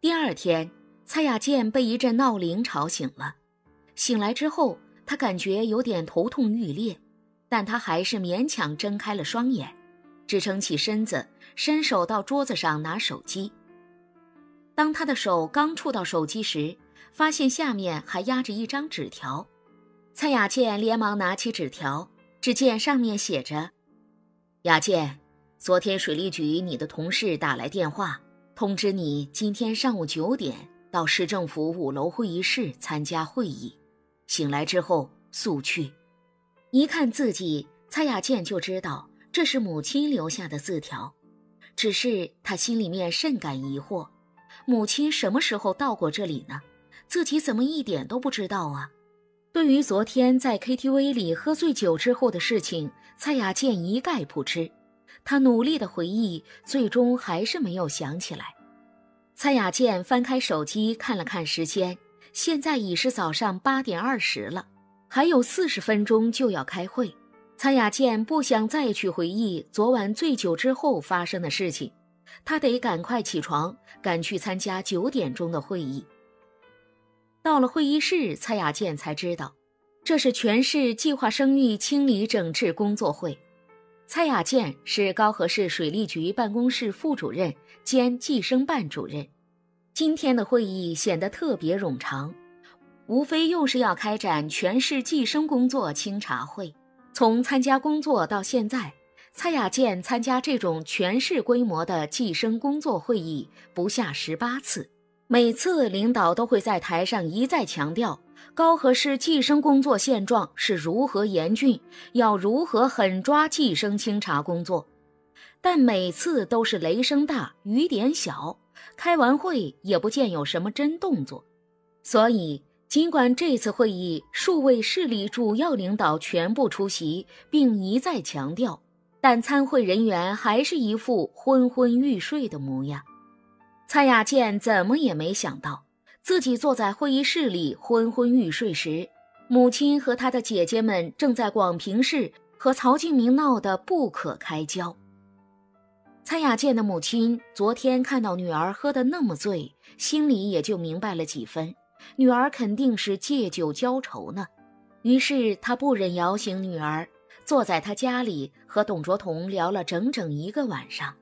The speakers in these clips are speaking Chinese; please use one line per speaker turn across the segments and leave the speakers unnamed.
第二天，蔡雅健被一阵闹铃吵醒了。醒来之后，他感觉有点头痛欲裂，但他还是勉强睁开了双眼，支撑起身子，伸手到桌子上拿手机。当他的手刚触到手机时，发现下面还压着一张纸条。蔡雅健连忙拿起纸条，只见上面写着：“雅健，昨天水利局你的同事打来电话。”通知你，今天上午九点到市政府五楼会议室参加会议。醒来之后速去。一看字迹，蔡雅健就知道这是母亲留下的字条。只是他心里面甚感疑惑：母亲什么时候到过这里呢？自己怎么一点都不知道啊？对于昨天在 KTV 里喝醉酒之后的事情，蔡雅健一概不知。他努力的回忆，最终还是没有想起来。蔡雅健翻开手机看了看时间，现在已是早上八点二十了，还有四十分钟就要开会。蔡雅健不想再去回忆昨晚醉酒之后发生的事情，他得赶快起床，赶去参加九点钟的会议。到了会议室，蔡雅健才知道，这是全市计划生育清理整治工作会。蔡雅健是高河市水利局办公室副主任兼计生办主任。今天的会议显得特别冗长，无非又是要开展全市计生工作清查会。从参加工作到现在，蔡雅健参加这种全市规模的计生工作会议不下十八次，每次领导都会在台上一再强调。高河市计生工作现状是如何严峻，要如何狠抓计生清查工作，但每次都是雷声大雨点小，开完会也不见有什么真动作。所以，尽管这次会议数位市里主要领导全部出席，并一再强调，但参会人员还是一副昏昏欲睡的模样。蔡雅健怎么也没想到。自己坐在会议室里昏昏欲睡时，母亲和他的姐姐们正在广平市和曹敬明闹得不可开交。蔡雅健的母亲昨天看到女儿喝得那么醉，心里也就明白了几分，女儿肯定是借酒浇愁呢。于是她不忍摇醒女儿，坐在她家里和董卓同聊了整整一个晚上。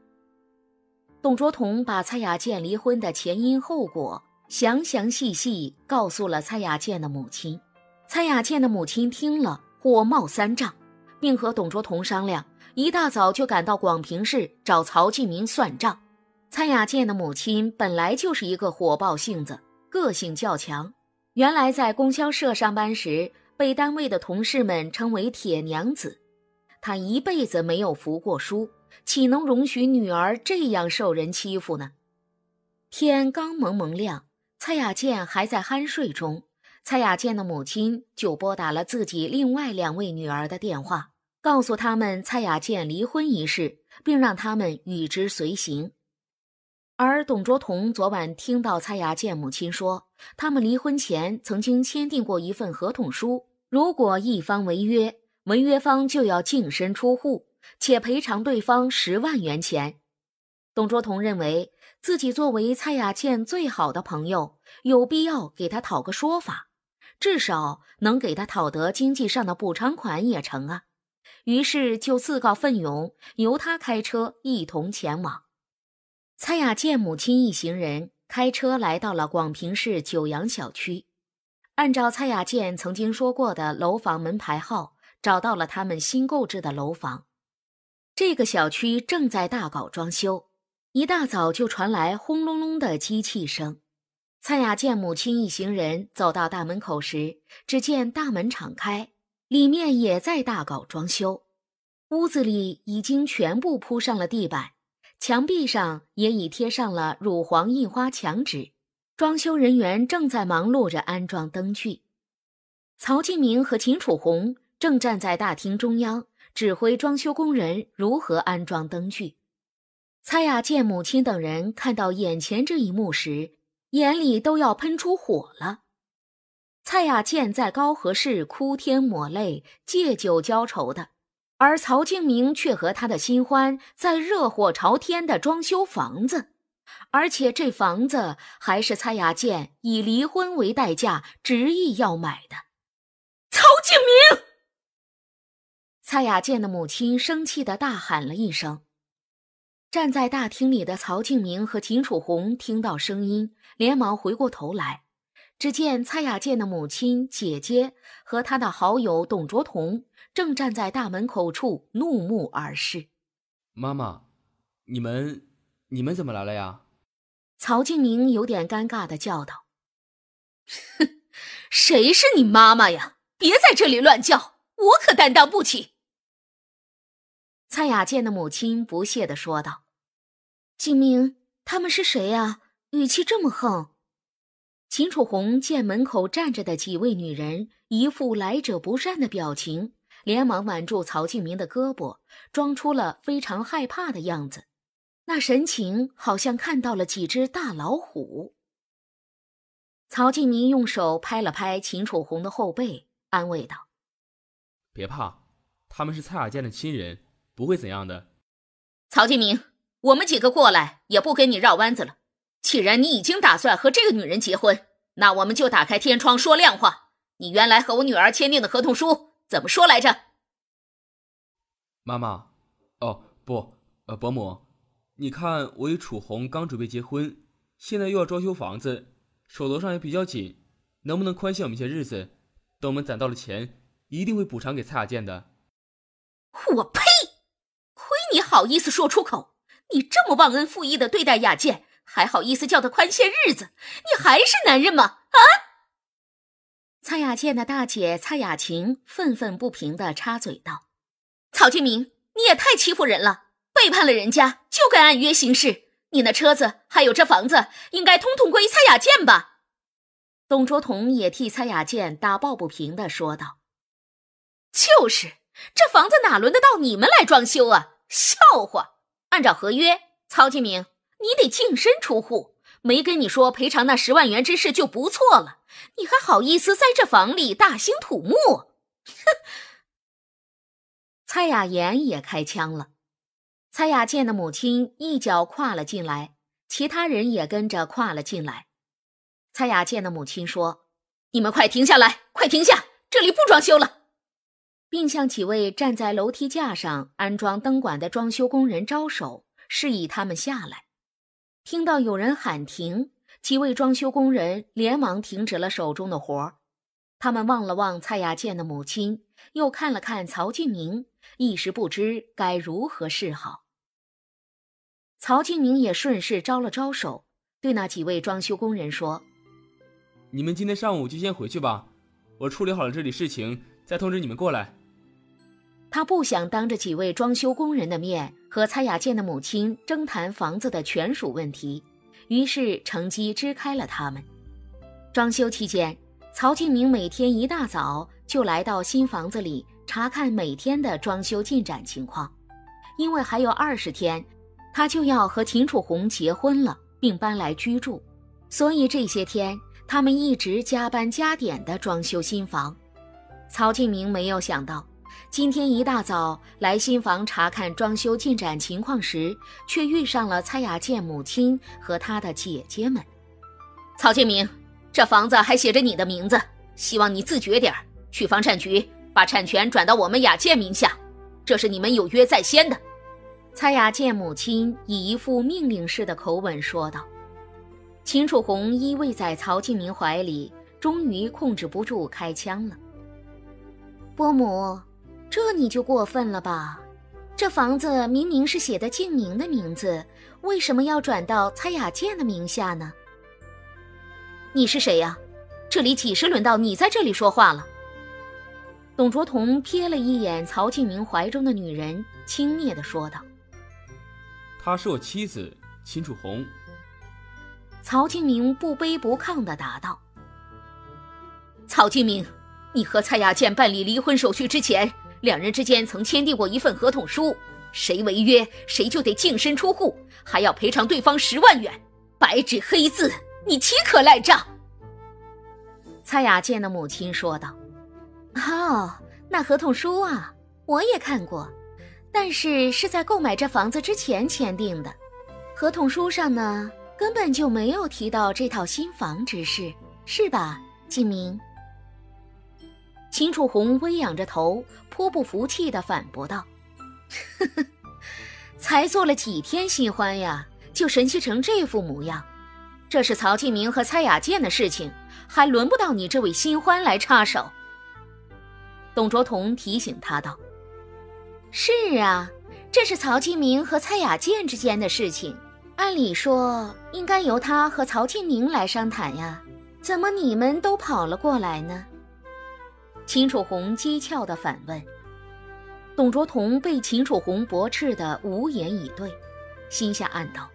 董卓同把蔡雅健离婚的前因后果。详详细细告诉了蔡雅健的母亲，蔡雅健的母亲听了火冒三丈，并和董卓同商量，一大早就赶到广平市找曹继明算账。蔡雅健的母亲本来就是一个火爆性子，个性较强，原来在供销社上班时被单位的同事们称为“铁娘子”，她一辈子没有服过输，岂能容许女儿这样受人欺负呢？天刚蒙蒙亮。蔡雅健还在酣睡中，蔡雅健的母亲就拨打了自己另外两位女儿的电话，告诉他们蔡雅健离婚一事，并让他们与之随行。而董卓同昨晚听到蔡雅健母亲说，他们离婚前曾经签订过一份合同书，如果一方违约，违约方就要净身出户，且赔偿对方十万元钱。董卓同认为。自己作为蔡雅倩最好的朋友，有必要给他讨个说法，至少能给他讨得经济上的补偿款也成啊。于是就自告奋勇，由他开车一同前往。蔡雅健母亲一行人开车来到了广平市九阳小区，按照蔡雅健曾经说过的楼房门牌号，找到了他们新购置的楼房。这个小区正在大搞装修。一大早就传来轰隆隆的机器声。蔡雅健母亲一行人走到大门口时，只见大门敞开，里面也在大搞装修。屋子里已经全部铺上了地板，墙壁上也已贴上了乳黄印花墙纸。装修人员正在忙碌着安装灯具。曹敬明和秦楚红正站在大厅中央，指挥装修工人如何安装灯具。蔡雅健母亲等人看到眼前这一幕时，眼里都要喷出火了。蔡雅健在高河市哭天抹泪、借酒浇愁的，而曹敬明却和他的新欢在热火朝天的装修房子。而且这房子还是蔡雅健以离婚为代价执意要买的。
曹敬明！
蔡雅健的母亲生气的大喊了一声。站在大厅里的曹敬明和秦楚红听到声音，连忙回过头来，只见蔡雅健的母亲、姐姐和他的好友董卓彤正站在大门口处怒目而视。
妈妈，你们，你们怎么来了呀？
曹敬明有点尴尬的叫道：“
哼，谁是你妈妈呀？别在这里乱叫，我可担当不起。”
蔡雅健的母亲不屑的说道：“敬明，他们是谁呀？语气这么横。”秦楚红见门口站着的几位女人一副来者不善的表情，连忙挽住曹敬明的胳膊，装出了非常害怕的样子，那神情好像看到了几只大老虎。曹敬明用手拍了拍秦楚红的后背，安慰道：“
别怕，他们是蔡雅健的亲人。”不会怎样的，
曹敬明，我们几个过来也不跟你绕弯子了。既然你已经打算和这个女人结婚，那我们就打开天窗说亮话。你原来和我女儿签订的合同书怎么说来着？
妈妈，哦不，呃，伯母，你看我与楚红刚准备结婚，现在又要装修房子，手头上也比较紧，能不能宽限我们些日子？等我们攒到了钱，一定会补偿给蔡雅健的。
我呸！亏你好意思说出口？你这么忘恩负义的对待雅健，还好意思叫他宽限日子？你还是男人吗？啊！
蔡雅健的大姐蔡雅琴愤愤不平的插嘴道：“
曹金明，你也太欺负人了！背叛了人家就该按约行事。你那车子还有这房子，应该通通归蔡雅健吧？”
董卓彤也替蔡雅健打抱不平的说道：“
就是，这房子哪轮得到你们来装修啊？”笑话！按照合约，曹金明，你得净身出户，没跟你说赔偿那十万元之事就不错了，你还好意思在这房里大兴土木？哼！
蔡雅妍也开枪了。蔡雅健的母亲一脚跨了进来，其他人也跟着跨了进来。蔡雅健的母亲说：“
你们快停下来，快停下，这里不装修了。”
并向几位站在楼梯架上安装灯管的装修工人招手，示意他们下来。听到有人喊停，几位装修工人连忙停止了手中的活儿。他们望了望蔡雅健的母亲，又看了看曹敬明，一时不知该如何是好。曹敬明也顺势招了招手，对那几位装修工人说：“
你们今天上午就先回去吧，我处理好了这里事情。”再通知你们过来。
他不想当着几位装修工人的面和蔡雅健的母亲争谈房子的权属问题，于是乘机支开了他们。装修期间，曹敬明每天一大早就来到新房子里查看每天的装修进展情况，因为还有二十天，他就要和秦楚红结婚了，并搬来居住，所以这些天他们一直加班加点的装修新房。曹敬明没有想到，今天一大早来新房查看装修进展情况时，却遇上了蔡雅健母亲和他的姐姐们。
曹建明，这房子还写着你的名字，希望你自觉点去房产局把产权转到我们雅健名下，这是你们有约在先的。
蔡雅健母亲以一副命令式的口吻说道。秦楚红依偎在曹建明怀里，终于控制不住开枪了。伯母，这你就过分了吧？这房子明明是写的静明的名字，为什么要转到蔡雅健的名下呢？
你是谁呀？这里几时轮到你在这里说话了？
董卓同瞥了一眼曹敬明怀中的女人，轻蔑的说道：“
她是我妻子秦楚红。”
曹敬明不卑不亢的答道：“
曹敬明。”你和蔡雅健办理离婚手续之前，两人之间曾签订过一份合同书，谁违约谁就得净身出户，还要赔偿对方十万元，白纸黑字，你岂可赖账？
蔡雅健的母亲说道：“哦，那合同书啊，我也看过，但是是在购买这房子之前签订的。合同书上呢，根本就没有提到这套新房之事，是吧，静明？秦楚红微仰着头，颇不服气的反驳道：“呵呵，才做了几天新欢呀，就神气成这副模样。这是曹庆明和蔡雅健的事情，还轮不到你这位新欢来插手。”董卓同提醒他道：“是啊，这是曹庆明和蔡雅健之间的事情，按理说应该由他和曹庆明来商谈呀，怎么你们都跑了过来呢？”秦楚红讥诮地反问。董卓同被秦楚红驳斥得无言以对，心下暗道：“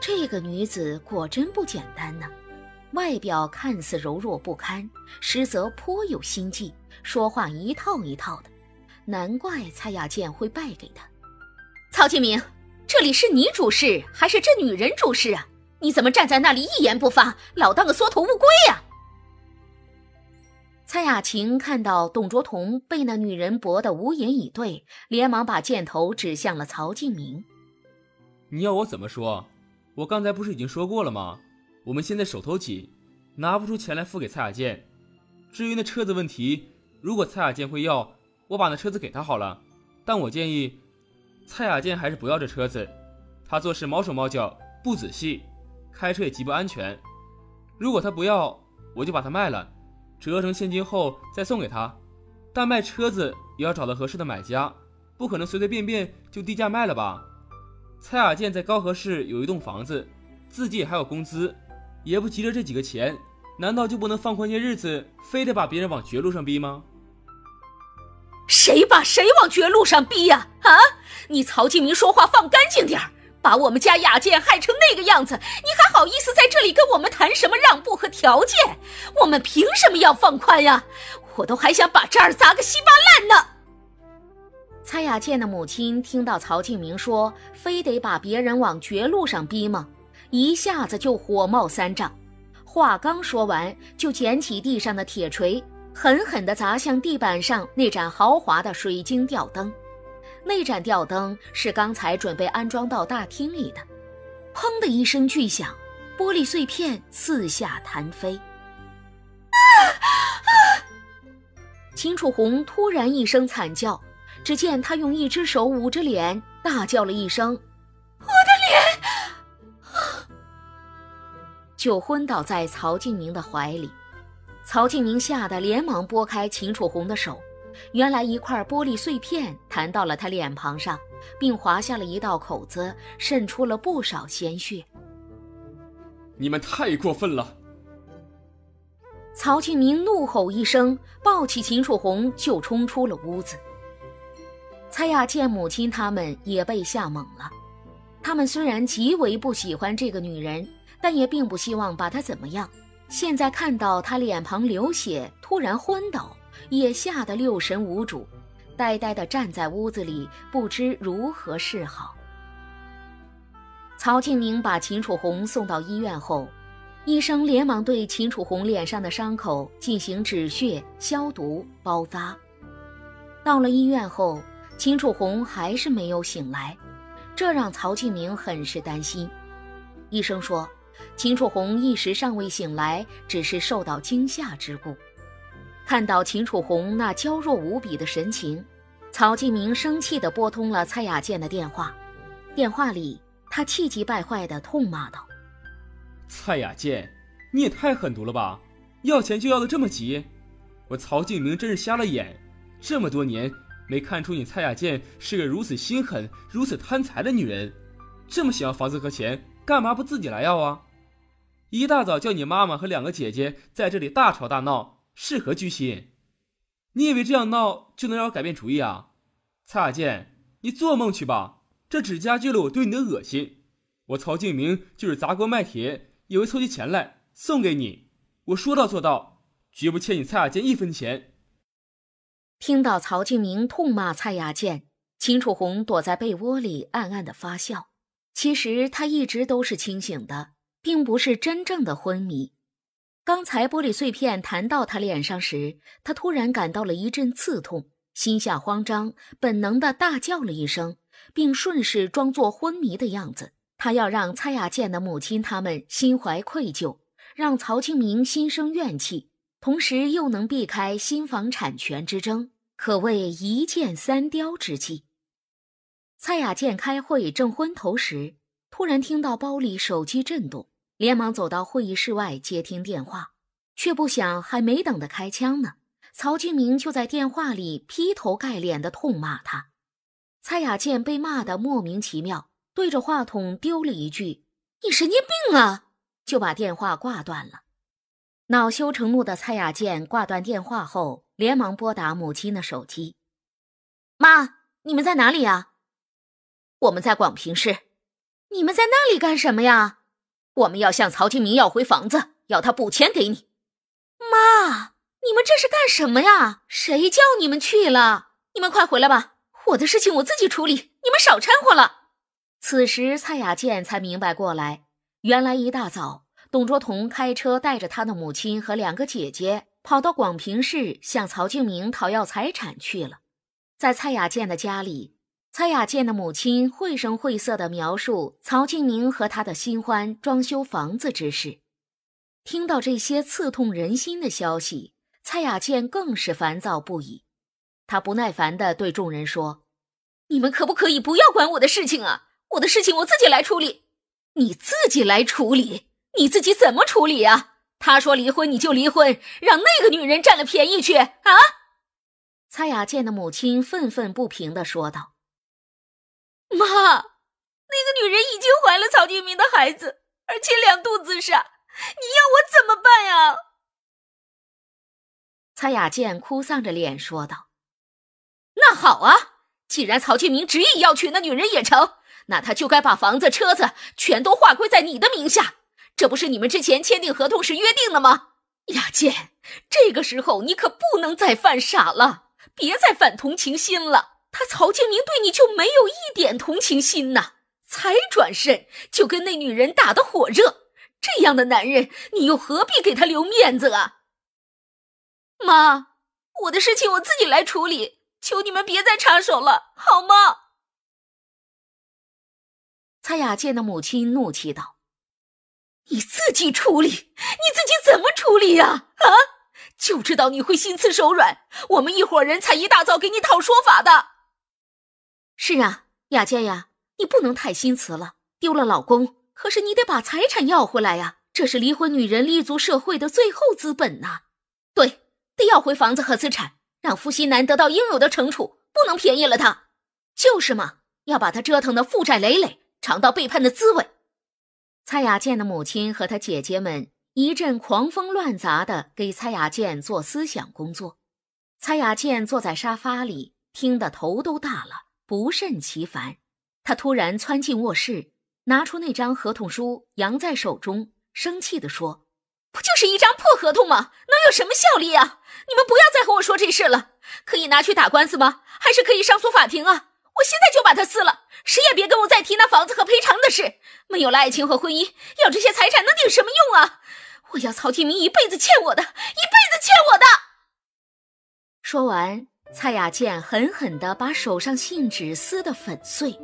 这个女子果真不简单呢。”外表看似柔弱不堪，实则颇有心计，说话一套一套的，难怪蔡雅健会败给她。
曹庆明，这里是你主事还是这女人主事啊？你怎么站在那里一言不发，老当个缩头乌龟呀？
蔡雅琴看到董卓同被那女人驳得无言以对，连忙把箭头指向了曹敬明。
你要我怎么说？我刚才不是已经说过了吗？我们现在手头紧，拿不出钱来付给蔡雅健。至于那车子问题，如果蔡雅健会要，我把那车子给他好了。但我建议，蔡雅健还是不要这车子。他做事毛手毛脚，不仔细，开车也极不安全。如果他不要，我就把它卖了，折成现金后再送给他。但卖车子也要找到合适的买家，不可能随随便便就低价卖了吧？蔡雅健在高河市有一栋房子，自己还有工资。也不急着这几个钱，难道就不能放宽些日子，非得把别人往绝路上逼吗？
谁把谁往绝路上逼呀？啊！你曹敬明说话放干净点儿，把我们家雅健害成那个样子，你还好意思在这里跟我们谈什么让步和条件？我们凭什么要放宽呀？我都还想把这儿砸个稀巴烂呢！
蔡雅健的母亲听到曹敬明说，非得把别人往绝路上逼吗？一下子就火冒三丈，话刚说完，就捡起地上的铁锤，狠狠地砸向地板上那盏豪华的水晶吊灯。那盏吊灯是刚才准备安装到大厅里的。砰的一声巨响，玻璃碎片四下弹飞。秦楚红突然一声惨叫，只见他用一只手捂着脸，大叫了一声：“
我的脸！”
就昏倒在曹敬明的怀里，曹敬明吓得连忙拨开秦楚红的手，原来一块玻璃碎片弹到了他脸庞上，并划下了一道口子，渗出了不少鲜血。
你们太过分了！
曹庆明怒吼一声，抱起秦楚红就冲出了屋子。蔡亚见母亲他们也被吓懵了，他们虽然极为不喜欢这个女人。但也并不希望把她怎么样。现在看到她脸庞流血，突然昏倒，也吓得六神无主，呆呆地站在屋子里，不知如何是好。曹敬明把秦楚红送到医院后，医生连忙对秦楚红脸上的伤口进行止血、消毒、包扎。到了医院后，秦楚红还是没有醒来，这让曹敬明很是担心。医生说。秦楚红一时尚未醒来，只是受到惊吓之故。看到秦楚红那娇弱无比的神情，曹敬明生气地拨通了蔡雅健的电话。电话里，他气急败坏地痛骂道：“
蔡雅健，你也太狠毒了吧！要钱就要得这么急，我曹敬明真是瞎了眼。这么多年没看出你蔡雅健是个如此心狠、如此贪财的女人。这么想要房子和钱，干嘛不自己来要啊？”一大早叫你妈妈和两个姐姐在这里大吵大闹，是何居心？你以为这样闹就能让我改变主意啊？蔡雅健，你做梦去吧！这只加剧了我对你的恶心。我曹敬明就是砸锅卖铁也会凑起钱来送给你。我说到做到，绝不欠你蔡雅健一分钱。
听到曹敬明痛骂蔡雅健，秦楚红躲在被窝里暗暗的发笑。其实他一直都是清醒的。并不是真正的昏迷。刚才玻璃碎片弹到他脸上时，他突然感到了一阵刺痛，心下慌张，本能的大叫了一声，并顺势装作昏迷的样子，他要让蔡雅健的母亲他们心怀愧疚，让曹清明心生怨气，同时又能避开新房产权之争，可谓一箭三雕之计。蔡雅健开会正昏头时，突然听到包里手机震动，连忙走到会议室外接听电话，却不想还没等他开枪呢，曹清明就在电话里劈头盖脸的痛骂他。蔡雅健被骂得莫名其妙。对着话筒丢了一句：“你神经病啊！”就把电话挂断了。恼羞成怒的蔡雅健挂断电话后，连忙拨打母亲的手机：“
妈，你们在哪里呀？”“
我们在广平市。”“
你们在那里干什么呀？”“
我们要向曹金明要回房子，要他补钱给你。”“
妈，你们这是干什么呀？谁叫你们去了？你们快回来吧！我的事情我自己处理，你们少掺和了。”
此时，蔡雅健才明白过来，原来一大早，董卓同开车带着他的母亲和两个姐姐跑到广平市向曹敬明讨要财产去了。在蔡雅健的家里，蔡雅健的母亲绘声绘色地描述曹庆明和他的新欢装修房子之事。听到这些刺痛人心的消息，蔡雅健更是烦躁不已。他不耐烦地对众人说：“
你们可不可以不要管我的事情啊？”我的事情我自己来处理，
你自己来处理，你自己怎么处理啊？他说离婚你就离婚，让那个女人占了便宜去啊！蔡雅健的母亲愤愤不平的说道：“
妈，那个女人已经怀了曹金明的孩子，而且两肚子上，你要我怎么办呀？”
蔡雅健哭丧着脸说道：“
那好啊，既然曹金明执意要娶那女人也成。”那他就该把房子、车子全都划归在你的名下，这不是你们之前签订合同时约定的吗？
雅健，这个时候你可不能再犯傻了，别再反同情心了。他曹建明对你就没有一点同情心呐，才转身就跟那女人打得火热，这样的男人，你又何必给他留面子啊？
妈，我的事情我自己来处理，求你们别再插手了，好吗？
蔡雅健的母亲怒气道：“
你自己处理，你自己怎么处理呀？啊，就知道你会心慈手软。我们一伙人才一大早给你讨说法的。
是啊，雅健呀，你不能太心慈了。丢了老公，可是你得把财产要回来呀，这是离婚女人立足社会的最后资本呐。
对，得要回房子和资产，让负心男得到应有的惩处，不能便宜了他。
就是嘛，要把他折腾的负债累累。”尝到背叛的滋味，蔡雅健的母亲和他姐姐们一阵狂风乱砸的给蔡雅健做思想工作。蔡雅健坐在沙发里，听得头都大了，不胜其烦。他突然窜进卧室，拿出那张合同书，扬在手中，生气地说：“
不就是一张破合同吗？能有什么效力啊？你们不要再和我说这事了。可以拿去打官司吗？还是可以上诉法庭啊？”我现在就把它撕了，谁也别跟我再提那房子和赔偿的事。没有了爱情和婚姻，要这些财产能顶什么用啊？我要曹天明一辈子欠我的，一辈子欠我的。
说完，蔡雅健狠狠地把手上信纸撕得粉碎，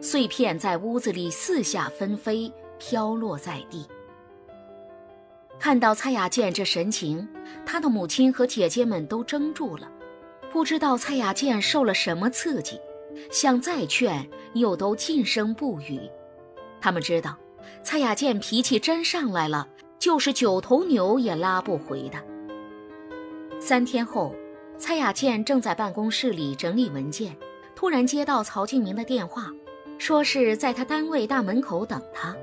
碎片在屋子里四下纷飞，飘落在地。看到蔡雅健这神情，他的母亲和姐姐们都怔住了，不知道蔡雅健受了什么刺激。想再劝，又都噤声不语。他们知道，蔡雅健脾气真上来了，就是九头牛也拉不回的。三天后，蔡雅健正在办公室里整理文件，突然接到曹敬明的电话，说是在他单位大门口等他。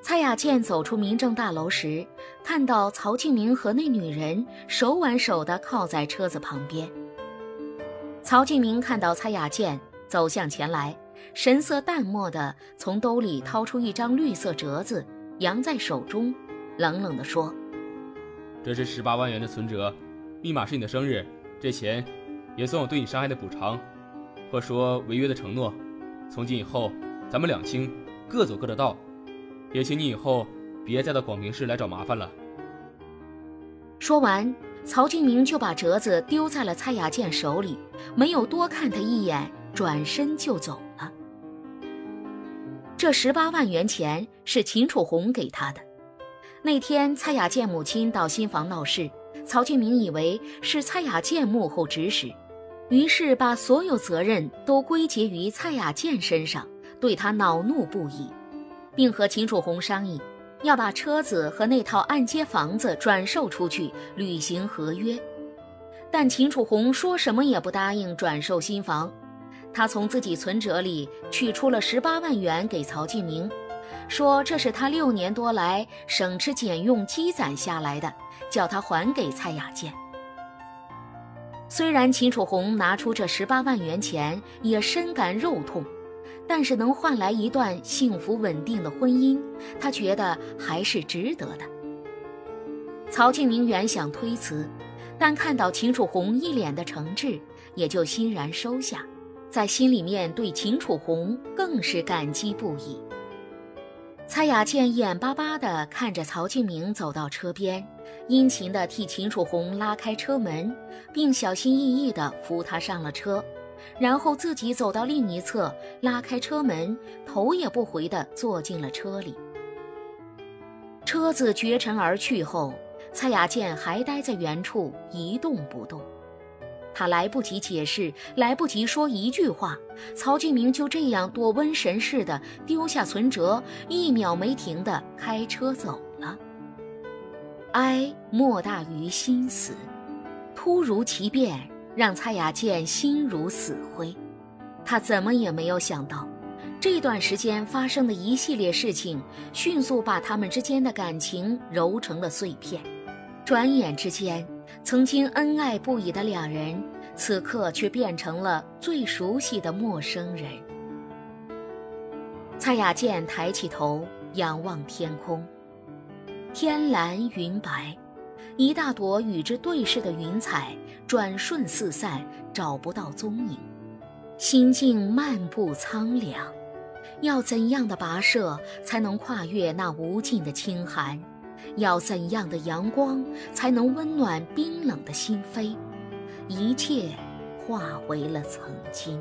蔡雅健走出民政大楼时，看到曹敬明和那女人手挽手地靠在车子旁边。曹敬明看到蔡雅健走向前来，神色淡漠地从兜里掏出一张绿色折子，扬在手中，冷冷地说：“
这是十八万元的存折，密码是你的生日，这钱也算我对你伤害的补偿，或说违约的承诺。从今以后，咱们两清，各走各的道，也请你以后别再到广平市来找麻烦了。”
说完。曹敬明就把折子丢在了蔡雅健手里，没有多看他一眼，转身就走了。这十八万元钱是秦楚红给他的。那天蔡雅健母亲到新房闹事，曹俊明以为是蔡雅健幕后指使，于是把所有责任都归结于蔡雅健身上，对他恼怒不已，并和秦楚红商议，要把车子和那套按揭房子转售出去，履行合约。但秦楚红说什么也不答应转售新房，他从自己存折里取出了十八万元给曹俊明。说这是他六年多来省吃俭用积攒下来的，叫他还给蔡雅健。虽然秦楚红拿出这十八万元钱也深感肉痛，但是能换来一段幸福稳定的婚姻，他觉得还是值得的。曹庆明原想推辞，但看到秦楚红一脸的诚挚，也就欣然收下，在心里面对秦楚红更是感激不已。蔡雅倩眼巴巴地看着曹俊明走到车边，殷勤地替秦楚红拉开车门，并小心翼翼地扶他上了车，然后自己走到另一侧，拉开车门，头也不回地坐进了车里。车子绝尘而去后，蔡雅倩还待在原处一动不动。他来不及解释，来不及说一句话，曹俊明就这样躲瘟神似的丢下存折，一秒没停的开车走了。哀莫大于心死，突如其变让蔡雅健心如死灰。他怎么也没有想到，这段时间发生的一系列事情，迅速把他们之间的感情揉成了碎片。转眼之间。曾经恩爱不已的两人，此刻却变成了最熟悉的陌生人。蔡雅健抬起头仰望天空，天蓝云白，一大朵与之对视的云彩转瞬四散，找不到踪影。心境漫步苍凉，要怎样的跋涉才能跨越那无尽的清寒？要怎样的阳光才能温暖冰冷的心扉？一切化为了曾经。